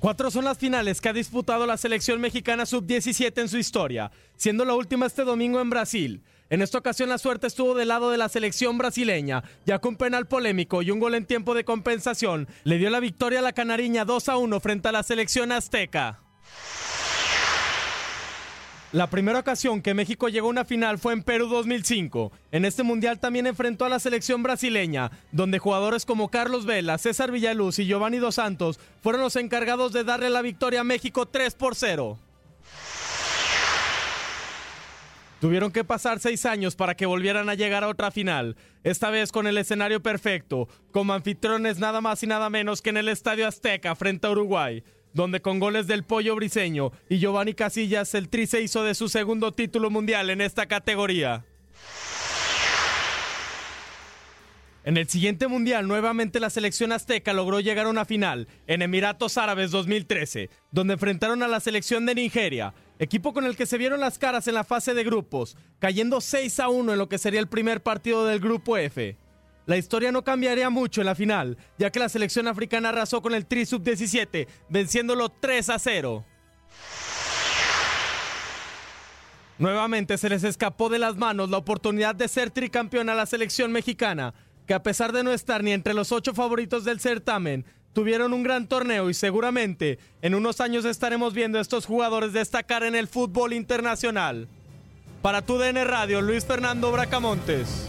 Cuatro son las finales que ha disputado la selección mexicana sub-17 en su historia, siendo la última este domingo en Brasil. En esta ocasión la suerte estuvo del lado de la selección brasileña, ya con penal polémico y un gol en tiempo de compensación, le dio la victoria a la canariña 2 a 1 frente a la selección azteca. La primera ocasión que México llegó a una final fue en Perú 2005. En este mundial también enfrentó a la selección brasileña, donde jugadores como Carlos Vela, César Villaluz y Giovanni Dos Santos fueron los encargados de darle la victoria a México 3 por 0. Tuvieron que pasar seis años para que volvieran a llegar a otra final, esta vez con el escenario perfecto, como anfitriones nada más y nada menos que en el Estadio Azteca frente a Uruguay donde con goles del Pollo Briseño y Giovanni Casillas el Tri se hizo de su segundo título mundial en esta categoría. En el siguiente mundial, nuevamente la selección azteca logró llegar a una final en Emiratos Árabes 2013, donde enfrentaron a la selección de Nigeria, equipo con el que se vieron las caras en la fase de grupos, cayendo 6 a 1 en lo que sería el primer partido del grupo F. La historia no cambiaría mucho en la final, ya que la selección africana arrasó con el Tri Sub-17, venciéndolo 3 a 0. Nuevamente se les escapó de las manos la oportunidad de ser tricampeón a la selección mexicana, que a pesar de no estar ni entre los ocho favoritos del certamen, tuvieron un gran torneo y seguramente en unos años estaremos viendo a estos jugadores destacar en el fútbol internacional. Para tu DN Radio, Luis Fernando Bracamontes.